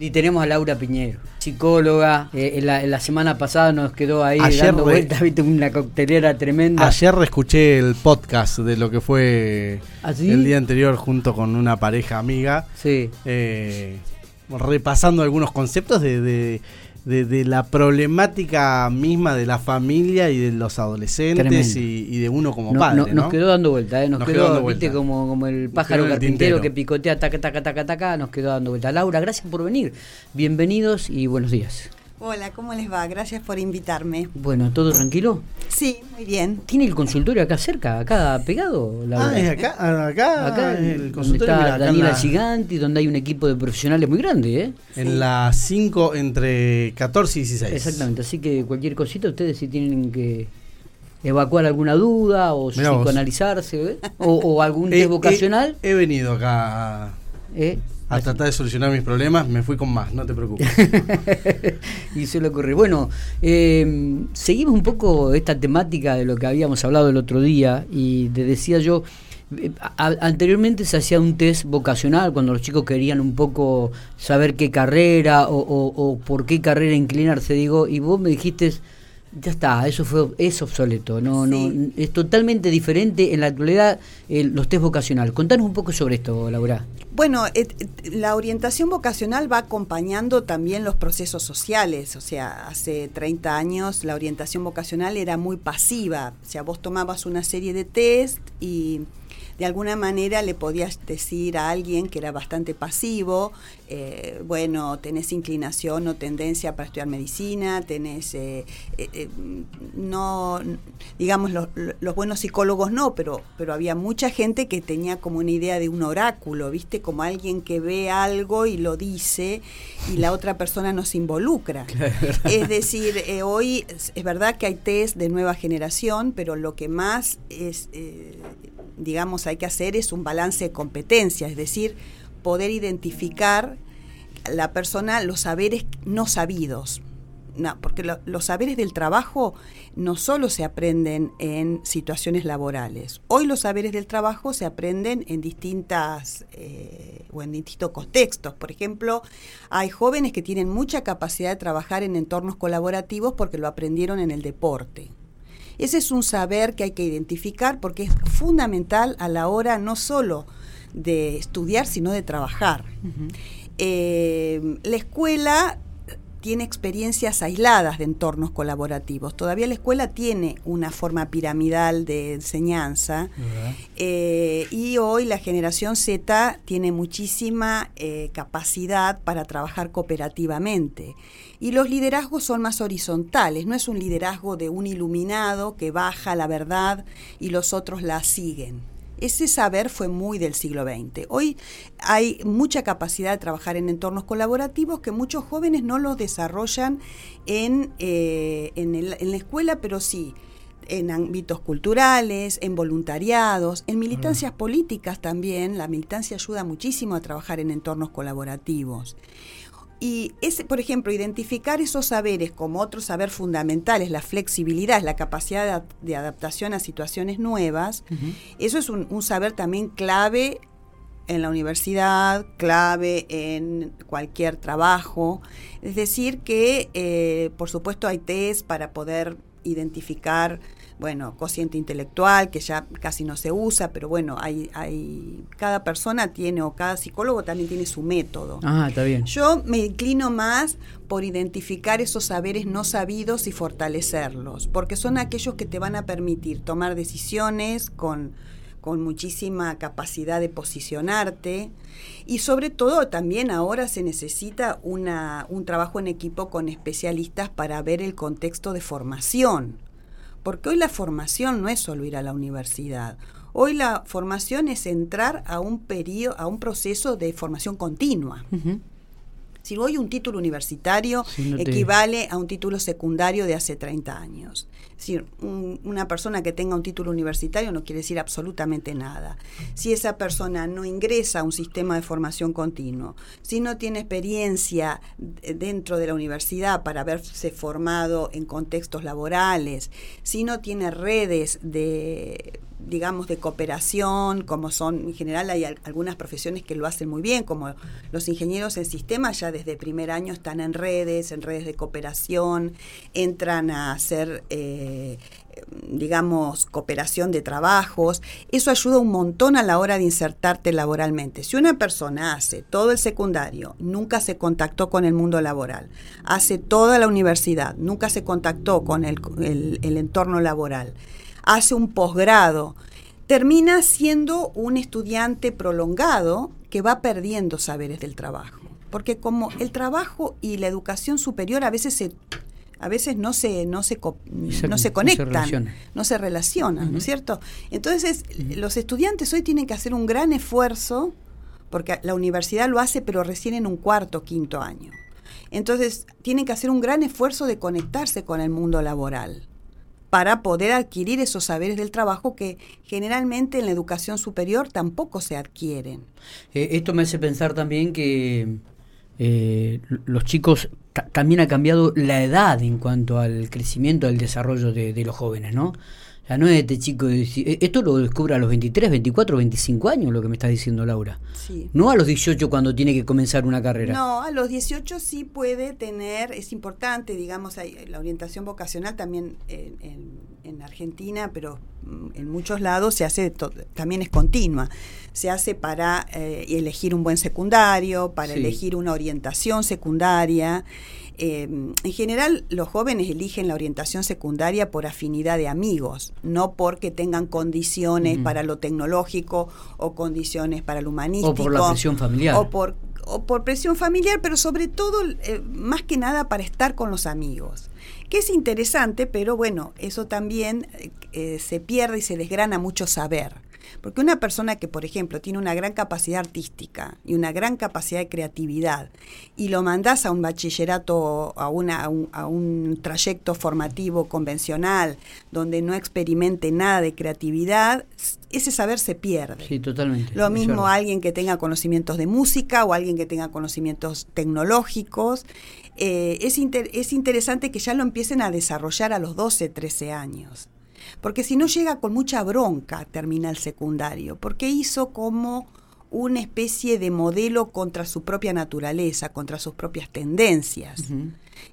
Y tenemos a Laura Piñero, psicóloga. Eh, en, la, semana pasada nos quedó ahí dando vueltas, viste, una coctelera tremenda. Ayer escuché el podcast de lo que fue ¿Ah, el día anterior junto con una pareja amiga. Sí. Eh, repasando algunos conceptos de de, la problemática misma de la familia y de los adolescentes y, de uno como padre. nos quedó dando vuelta, ¿eh? nos, quedó, viste, como, como el pájaro carpintero que picotea, taca, taca, taca, taca, nos quedó dando vuelta. Laura, gracias por venir. Bienvenidos y buenos días. Hola, ¿cómo les va? Gracias por invitarme. Bueno, ¿todo tranquilo? Sí, muy bien. ¿Tiene el consultorio acá cerca, acá pegado? ah, es acá, ah, acá, acá el consultorio. Está Daniela Giganti, donde hay un equipo de profesionales muy grande, ¿eh? En la 5 entre 14 y 16. Exactamente, así que cualquier cosita ustedes si tienen que evacuar alguna duda o psicoanalizarse ¿eh? o, algún test vocacional. He, venido acá. ¿Eh? A tratar de solucionar mis problemas, me fui con más, no te preocupes. y se le ocurre. Bueno, eh, seguimos un poco esta temática de lo que habíamos hablado el otro día y te decía yo, eh, anteriormente se hacía un test vocacional cuando los chicos querían un poco saber qué carrera o, por qué carrera inclinarse, digo, y vos me dijiste ya está, eso fue es obsoleto, no no es totalmente diferente en la actualidad los test vocacional. Contanos un poco sobre esto, Laura. Bueno, la orientación vocacional va acompañando también los procesos sociales, o sea, hace 30 años la orientación vocacional era muy pasiva, o sea, vos tomabas una serie de test y de alguna manera le podías decir a alguien que era bastante pasivo, eh, bueno, tenés inclinación o tendencia para estudiar medicina, tenés, eh, eh, no, digamos, los buenos psicólogos no, pero, pero había mucha gente que tenía como una idea de un oráculo, ¿viste? Como alguien que ve algo y lo dice y la otra persona no se involucra. es decir, hoy es verdad que hay test de nueva generación, pero lo que más es digamos, hay que hacer es un balance de competencias, es decir, poder identificar la persona los saberes no sabidos. No, porque los saberes del trabajo no solo se aprenden en situaciones laborales. Hoy los saberes del trabajo se aprenden en distintas eh, o en distintos contextos. Por ejemplo, hay jóvenes que tienen mucha capacidad de trabajar en entornos colaborativos porque lo aprendieron en el deporte. Ese es un saber que hay que identificar porque es fundamental a la hora no solo de estudiar, sino de trabajar. Eh, la escuela tiene experiencias aisladas de entornos colaborativos. Todavía la escuela tiene una forma piramidal de enseñanza eh, y hoy la generación Z tiene muchísima eh, capacidad para trabajar cooperativamente. Y los liderazgos son más horizontales, no es un liderazgo de un iluminado que baja la verdad y los otros la siguen. Ese saber fue muy del siglo XX. Hoy hay mucha capacidad de trabajar en entornos colaborativos que muchos jóvenes no los desarrollan en, eh, en, la escuela, pero sí en ámbitos culturales, en voluntariados, en militancias políticas también. La militancia ayuda muchísimo a trabajar en entornos colaborativos. Y ese, por ejemplo, identificar esos saberes como otros saber fundamentales, la flexibilidad, la capacidad de, adaptación a situaciones nuevas, eso es un, saber también clave en la universidad, clave en cualquier trabajo. Es decir, que eh, por supuesto hay test para poder identificar bueno, cociente intelectual, que ya casi no se usa, pero bueno, hay, hay, cada persona tiene, o cada psicólogo también tiene su método. Ah, está bien. Yo me inclino más por identificar esos saberes no sabidos y fortalecerlos, porque son aquellos que te van a permitir tomar decisiones con, con muchísima capacidad de posicionarte y sobre todo también ahora se necesita una, un trabajo en equipo con especialistas para ver el contexto de formación porque hoy la formación no es solo ir a la universidad. Hoy la formación es entrar a un periodo, a un proceso de formación continua. Si hoy un título universitario equivale a un título secundario de hace 30 años. Si una persona que tenga un título universitario no quiere decir absolutamente nada. Si esa persona no ingresa a un sistema de formación continuo, si no tiene experiencia dentro de la universidad para haberse formado en contextos laborales, si no tiene redes de digamos, de cooperación, como son, en general hay algunas profesiones que lo hacen muy bien, como los ingenieros en sistemas ya desde primer año están en redes, en redes de cooperación, entran a hacer eh, digamos, cooperación de trabajos, eso ayuda un montón a la hora de insertarte laboralmente. Si una persona hace todo el secundario, nunca se contactó con el mundo laboral, hace toda la universidad, nunca se contactó con el, el entorno laboral, hace un posgrado, termina siendo un estudiante prolongado que va perdiendo saberes del trabajo. Porque como el trabajo y la educación superior a veces se a veces no se, no se, no se conectan, no se relacionan, ¿no es cierto? Entonces, los estudiantes hoy tienen que hacer un gran esfuerzo, porque la universidad lo hace, pero recién en un cuarto, quinto año. Entonces, tienen que hacer un gran esfuerzo de conectarse con el mundo laboral para poder adquirir esos saberes del trabajo que generalmente en la educación superior tampoco se adquieren. Eh, esto me hace pensar también que eh, los chicos también ha cambiado la edad en cuanto al crecimiento, al desarrollo de, los jóvenes, ¿no? Ya no es este chico, de, eh, esto lo descubre a los 23, 24, 25 años, lo que me está diciendo Laura. Sí. No a los 18 cuando tiene que comenzar una carrera. No, a los 18 sí puede tener, es importante, digamos, la orientación vocacional también en, Argentina, pero mm, en muchos lados se hace, también es continua. Se hace para eh, elegir un buen secundario, para elegir una orientación secundaria. Em, en general, los jóvenes eligen la orientación secundaria por afinidad de amigos, no porque tengan condiciones para lo tecnológico o condiciones para lo humanístico. O por la presión familiar. O por, o por presión familiar, pero sobre todo, eh, más que nada, para estar con los amigos. Que es interesante, pero bueno, eso también eh, se pierde y se desgrana mucho saber. Porque una persona que, por ejemplo, tiene una gran capacidad artística y una gran capacidad de creatividad y lo mandás a un bachillerato, a, una, a, un, trayecto formativo convencional donde no experimente nada de creatividad, ese saber se pierde. Sí, totalmente. Lo mismo alguien que tenga conocimientos de música o alguien que tenga conocimientos tecnológicos. Eh, es, es interesante que ya lo empiecen a desarrollar a los 12, 13 años porque si no llega con mucha bronca termina el secundario, porque hizo como una especie de modelo contra su propia naturaleza, contra sus propias tendencias.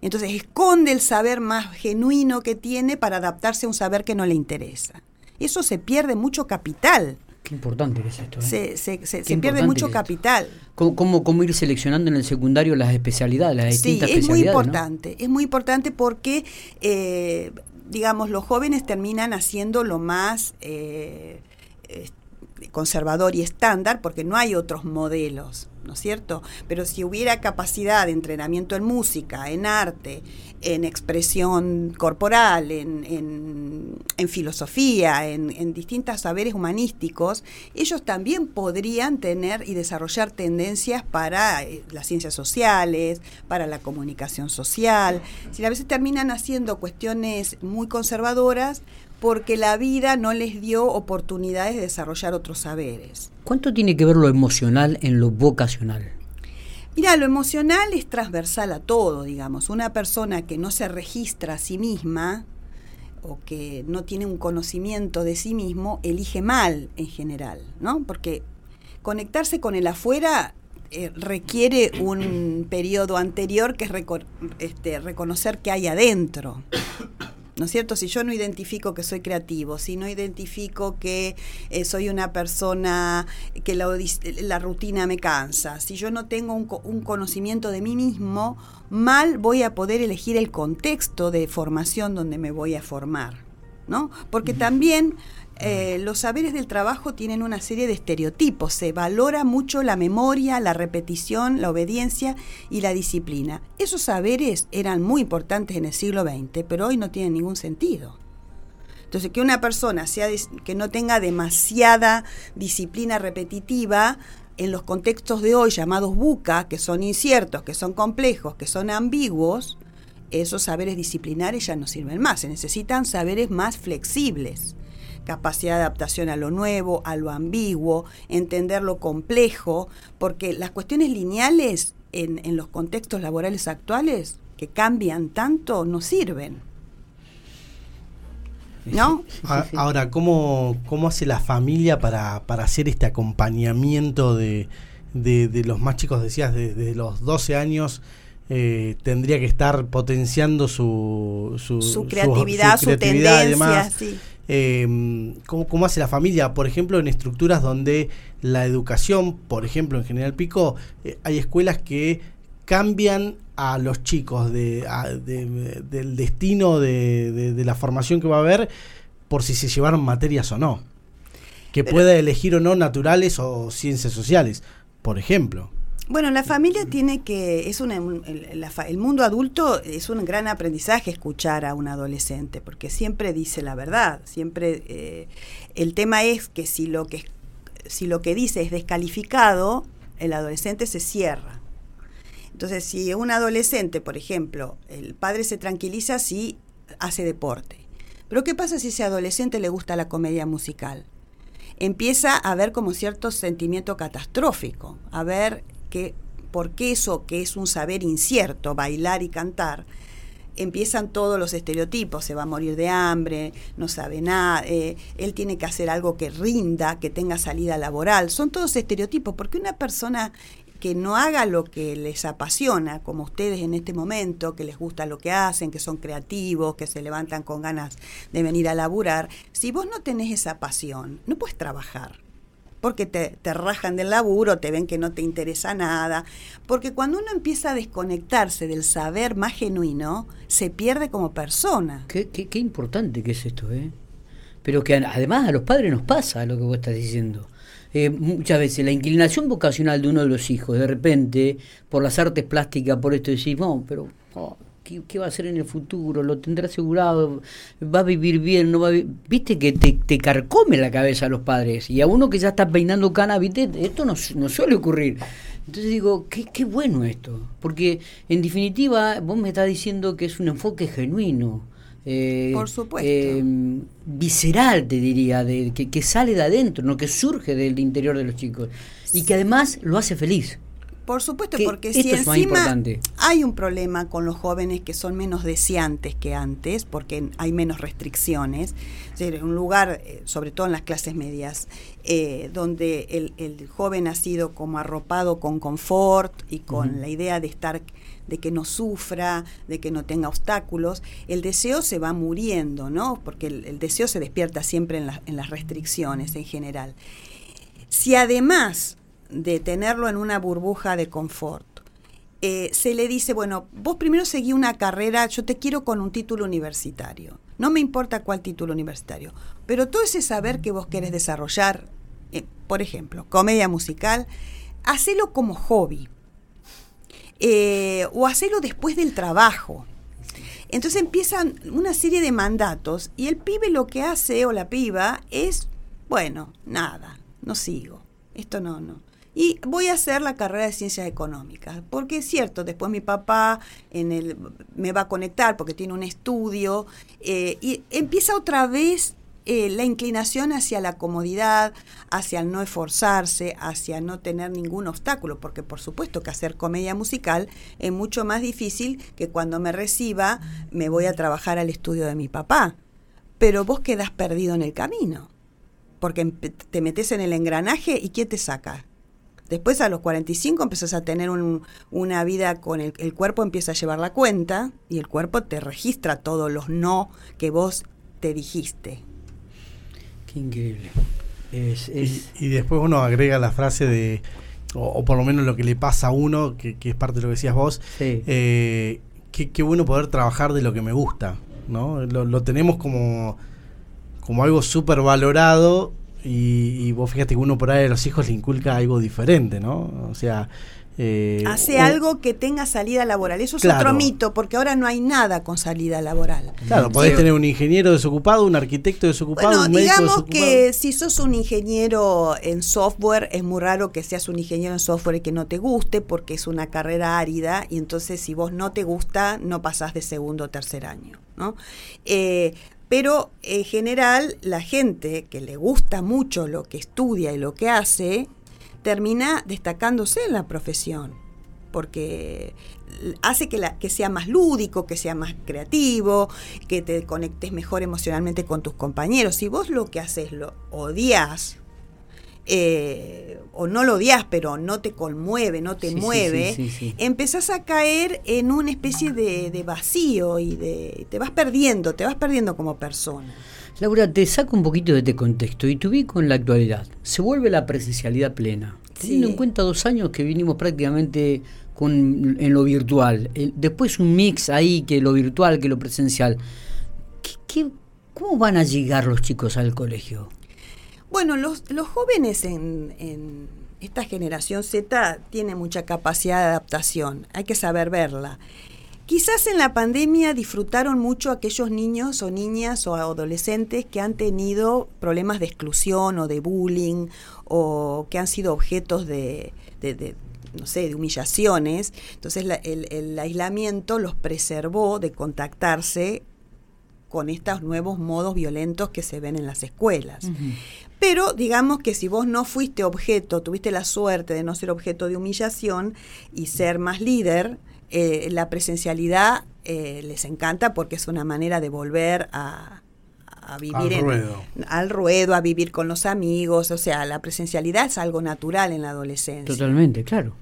Entonces esconde el saber más genuino que tiene para adaptarse a un saber que no le interesa. Eso se pierde mucho capital. Qué importante es esto. ¿eh? Se, pierde mucho capital. ¿Cómo, ¿Cómo, ir seleccionando en el secundario las especialidades, las distintas sí, es muy importante. Es muy importante porque eh, digamos, los jóvenes terminan haciendo lo más eh, conservador y estándar porque no hay otros modelos, ¿no es cierto? Pero si hubiera capacidad de entrenamiento en música, en arte, en expresión corporal, en, en, filosofía, en, en, distintos saberes humanísticos, ellos también podrían tener y desarrollar tendencias para eh, las ciencias sociales, para la comunicación social. Si a veces terminan haciendo cuestiones muy conservadoras, porque la vida no les dio oportunidades de desarrollar otros saberes. ¿Cuánto tiene que ver lo emocional en lo vocacional? Mira, lo emocional es transversal a todo, digamos. Una persona que no se registra a sí misma o que no tiene un conocimiento de sí mismo, elige mal en general, ¿no? Porque conectarse con el afuera eh, requiere un periodo anterior que es este, reconocer que hay adentro. ¿No es cierto? Si yo no identifico que soy creativo, si no identifico que eh, soy una persona que la, rutina me cansa, si yo no tengo un, un, conocimiento de mí mismo, mal voy a poder elegir el contexto de formación donde me voy a formar, ¿no? Porque también eh, los saberes del trabajo tienen una serie de estereotipos. Se valora mucho la memoria, la repetición, la obediencia y la disciplina. Esos saberes eran muy importantes en el siglo XX, pero hoy no tienen ningún sentido. Entonces, que una persona sea que no tenga demasiada disciplina repetitiva en los contextos de hoy llamados buca, que son inciertos, que son complejos, que son ambiguos, esos saberes disciplinares ya no sirven más. Se necesitan saberes más flexibles capacidad de adaptación a lo nuevo, a lo ambiguo, entender lo complejo, porque las cuestiones lineales en, en los contextos laborales actuales, que cambian tanto, no sirven. ¿No? Ahora, ¿cómo, ¿cómo hace la familia para, para hacer este acompañamiento de, de, los más chicos? Decías, desde los 12 años eh, tendría que estar potenciando su, su, creatividad, su, tendencia. Eh, ¿cómo, hace la familia? Por ejemplo, en estructuras donde la educación, por ejemplo, en General Pico, eh, hay escuelas que cambian a los chicos de, del destino de, de, la formación que va a haber por si se llevaron materias o no. Que pueda elegir o no naturales o ciencias sociales, por ejemplo. Bueno, la familia tiene que, es una, el, mundo adulto es un gran aprendizaje escuchar a un adolescente, porque siempre dice la verdad, siempre, eh, el tema es que si lo que, si lo que dice es descalificado, el adolescente se cierra. Entonces, si un adolescente, por ejemplo, el padre se tranquiliza si hace deporte, pero ¿qué pasa si ese adolescente le gusta la comedia musical? Empieza a ver como cierto sentimiento catastrófico, a ver que porque eso que es un saber incierto, bailar y cantar, empiezan todos los estereotipos, se va a morir de hambre, no sabe nada, eh, él tiene que hacer algo que rinda, que tenga salida laboral, son todos estereotipos, porque una persona que no haga lo que les apasiona, como ustedes en este momento, que les gusta lo que hacen, que son creativos, que se levantan con ganas de venir a laburar, si vos no tenés esa pasión, no puedes trabajar porque te, rajan del laburo, te ven que no te interesa nada, porque cuando uno empieza a desconectarse del saber más genuino, se pierde como persona. Qué, qué, importante que es esto, ¿eh? Pero que además a los padres nos pasa lo que vos estás diciendo. Eh, muchas veces la inclinación vocacional de uno de los hijos, de repente, por las artes plásticas, por esto decís, no, pero oh, ¿qué, va a hacer en el futuro? ¿Lo tendrá asegurado? ¿Va a vivir bien? ¿No va Viste que te, carcome la cabeza a los padres. Y a uno que ya está peinando cana, ¿viste? Esto no, suele ocurrir. Entonces digo, qué, qué bueno esto. Porque en definitiva, vos me estás diciendo que es un enfoque genuino. Eh, Por supuesto. Eh, visceral, te diría, de, que, que, sale de adentro, no que surge del interior de los chicos. Y que además lo hace feliz. Por supuesto, porque si encima hay un problema con los jóvenes que son menos deseantes que antes, porque hay menos restricciones, es un lugar, eh, sobre todo en las clases medias, eh, donde el, joven ha sido como arropado con confort y con la idea de estar de que no sufra, de que no tenga obstáculos, el deseo se va muriendo, ¿no? Porque el, deseo se despierta siempre en, en las restricciones en general. Si además de tenerlo en una burbuja de confort. Eh, se le dice, bueno, vos primero seguí una carrera, yo te quiero con un título universitario. No me importa cuál título universitario, pero todo ese saber que vos querés desarrollar, eh, por ejemplo, comedia musical, hacelo como hobby. Eh, o hacelo después del trabajo. Entonces empiezan una serie de mandatos y el pibe lo que hace o la piba es, bueno, nada, no sigo. Esto no, no y voy a hacer la carrera de ciencias económicas, porque es cierto, después mi papá en el, me va a conectar porque tiene un estudio eh, y empieza otra vez eh, la inclinación hacia la comodidad, hacia no esforzarse, hacia no tener ningún obstáculo, porque por supuesto que hacer comedia musical es mucho más difícil que cuando me reciba me voy a trabajar al estudio de mi papá, pero vos quedas perdido en el camino, porque te metes en el engranaje y ¿quién te saca? Después a los 45 empezás a tener una vida con el, el cuerpo empieza a llevar la cuenta y el cuerpo te registra todos los no que vos te dijiste. Qué increíble. Y, después uno agrega la frase de, o, por lo menos lo que le pasa a uno, que, es parte de lo que decías vos, eh, qué, bueno poder trabajar de lo que me gusta, ¿no? Lo, lo tenemos como, como algo súper valorado y, vos fíjate que uno por ahí a los hijos le inculca algo diferente, ¿no? O sea... Eh, Hace algo que tenga salida laboral. Eso es otro mito, porque ahora no hay nada con salida laboral. Claro, podés tener un ingeniero desocupado, un arquitecto desocupado, un médico digamos que si sos un ingeniero en software, es muy raro que seas un ingeniero en software y que no te guste, porque es una carrera árida, y entonces si vos no te gusta, no pasás de segundo o tercer año. ¿no? Eh, pero en general la gente que le gusta mucho lo que estudia y lo que hace, termina destacándose en la profesión, porque hace que, sea más lúdico, que sea más creativo, que te conectes mejor emocionalmente con tus compañeros. Si vos lo que haces lo odias, eh, o no lo odias, pero no te conmueve, no te mueve, empezás a caer en una especie de, de, vacío y de, te vas perdiendo, te vas perdiendo como persona. Laura, te saco un poquito de este contexto y te ubico en la actualidad. Se vuelve la presencialidad plena. Teniendo en cuenta dos años que vinimos prácticamente con, en lo virtual. después un mix ahí que lo virtual, que lo presencial. ¿Qué, cómo van a llegar los chicos al colegio? Bueno, los, los jóvenes en, en esta generación Z tienen mucha capacidad de adaptación. Hay que saber verla. Quizás en la pandemia disfrutaron mucho aquellos niños o niñas o adolescentes que han tenido problemas de exclusión o de bullying o que han sido objetos de, no sé, de humillaciones. Entonces el, aislamiento los preservó de contactarse con estos nuevos modos violentos que se ven en las escuelas. Pero digamos que si vos no fuiste objeto, tuviste la suerte de no ser objeto de humillación y ser más líder, eh, la presencialidad eh, les encanta porque es una manera de volver a, vivir al ruedo. al ruedo, a vivir con los amigos, o sea, la presencialidad es algo natural en la adolescencia. Totalmente, claro.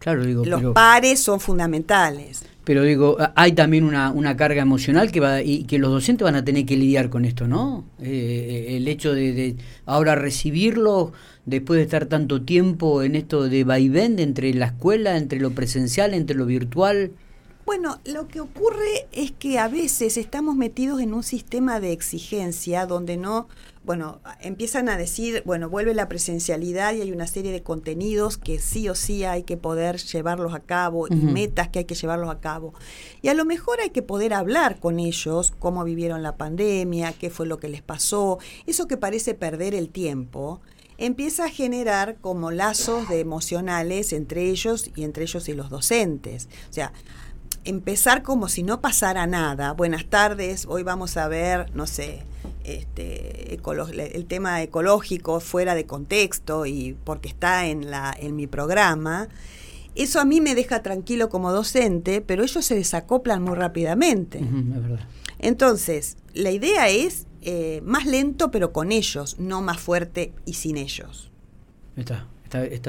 Claro, digo, los pares son fundamentales. Pero digo, hay también una, una, carga emocional que va y que los docentes van a tener que lidiar con esto, ¿no? Eh, el hecho de, de, ahora recibirlo después de estar tanto tiempo en esto de vaivén entre la escuela, entre lo presencial, entre lo virtual. Bueno, lo que ocurre es que a veces estamos metidos en un sistema de exigencia donde no, bueno, empiezan a decir, bueno, vuelve la presencialidad y hay una serie de contenidos que sí o sí hay que poder llevarlos a cabo y metas que hay que llevarlos a cabo. Y a lo mejor hay que poder hablar con ellos, cómo vivieron la pandemia, qué fue lo que les pasó, eso que parece perder el tiempo empieza a generar como lazos de emocionales entre ellos y entre ellos y los docentes. O sea, empezar como si no pasara nada. Buenas tardes, hoy vamos a ver, no sé, este, el tema ecológico fuera de contexto y porque está en, la, en mi programa. Eso a mí me deja tranquilo como docente, pero ellos se desacoplan muy rápidamente. Entonces, la idea es eh, más lento, pero con ellos, no más fuerte y sin ellos. Está.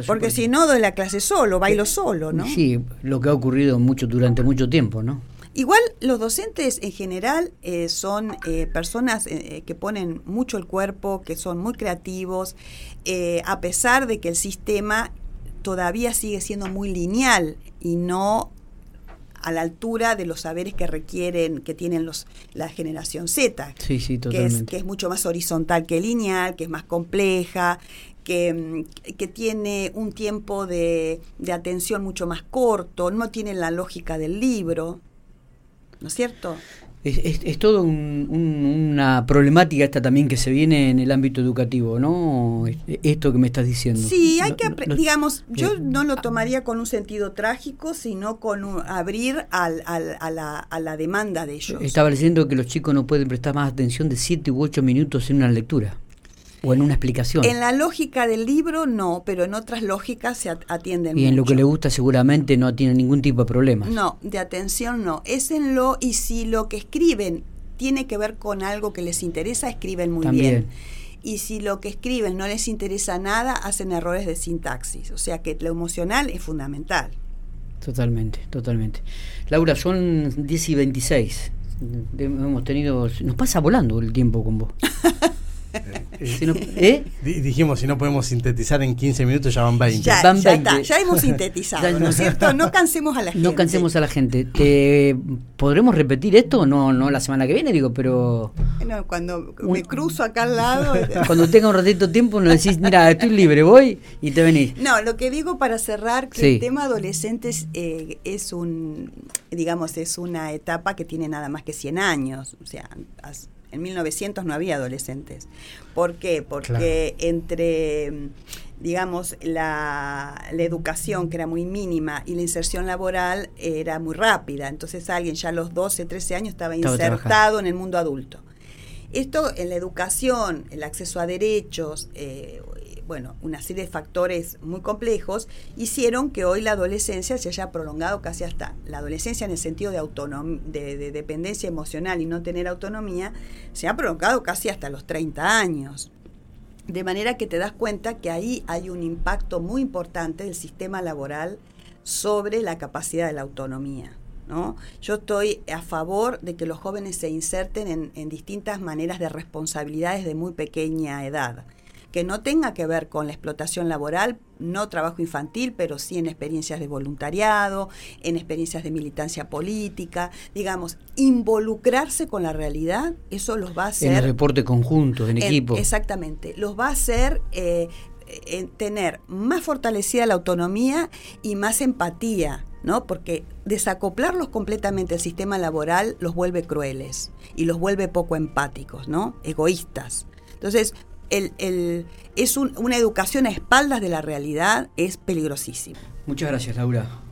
Porque si no, doy la clase solo, bailo solo, ¿no? Sí, lo que ha ocurrido mucho durante mucho tiempo, ¿no? Igual los docentes en general eh, son eh, personas eh, que ponen mucho el cuerpo, que son muy creativos, a pesar de que el sistema todavía sigue siendo muy lineal y no a la altura de los saberes que requieren, que tienen los la generación Z, sí, sí, que, es, que es mucho más horizontal que lineal, que es más compleja, que, que, tiene un tiempo de, de, atención mucho más corto, no tiene la lógica del libro, ¿no es cierto? Es, es, todo una problemática esta también que se viene en el ámbito educativo, ¿no? Esto que me estás diciendo. Sí, hay que, digamos, yo no lo tomaría con un sentido trágico, sino con abrir al, al, a, la, a la demanda de ellos. Estaba diciendo que los chicos no pueden prestar más atención de 7 u 8 minutos en una lectura. O en una explicación. En la lógica del libro no, pero en otras lógicas se atienden. Y en lo que le gusta seguramente no tiene ningún tipo de problema. No, de atención no. Es en lo y si lo que escriben tiene que ver con algo que les interesa, escriben muy bien. Y si lo que escriben no les interesa nada, hacen errores de sintaxis. O sea que lo emocional es fundamental. Totalmente, totalmente. Laura, son 10 y 26. Hemos tenido. Nos pasa volando el tiempo con vos. ¿Eh? Dijimos, si no podemos sintetizar en 15 minutos, ya van 20. Ya, ya, hemos sintetizado, ¿no es cierto? No cansemos a la gente. No cansemos a la gente. ¿Te, ¿Podremos repetir esto? No, no la semana que viene, digo, pero... cuando me cruzo acá al lado... cuando tenga un ratito de tiempo, nos decís, mira, estoy libre, voy y te venís. No, lo que digo para cerrar, que el tema adolescentes eh, es un, digamos, es una etapa que tiene nada más que 100 años. O sea, en 1900 no había adolescentes. ¿Por qué? Porque entre, digamos, la, educación, que era muy mínima, y la inserción laboral era muy rápida. Entonces alguien ya a los 12, 13 años estaba, insertado en el mundo adulto. Esto en la educación, el acceso a derechos, eh, bueno, una serie de factores muy complejos hicieron que hoy la adolescencia se haya prolongado casi hasta la adolescencia en el sentido de, de, de dependencia emocional y no tener autonomía, se ha prolongado casi hasta los 30 años. De manera que te das cuenta que ahí hay un impacto muy importante del sistema laboral sobre la capacidad de la autonomía. ¿no? Yo estoy a favor de que los jóvenes se inserten en, distintas maneras de responsabilidades de muy pequeña edad que no tenga que ver con la explotación laboral, no trabajo infantil, pero sí en experiencias de voluntariado, en experiencias de militancia política, digamos, involucrarse con la realidad, eso los va a hacer... En el reporte conjunto, en, equipo. Exactamente, los va a hacer eh, tener más fortalecida la autonomía y más empatía ¿no? Porque desacoplarlos completamente del sistema laboral los vuelve crueles y los vuelve poco empáticos, ¿no? Egoístas. Entonces, el, el, es una educación a espaldas de la realidad es peligrosísima. Muchas gracias, Laura.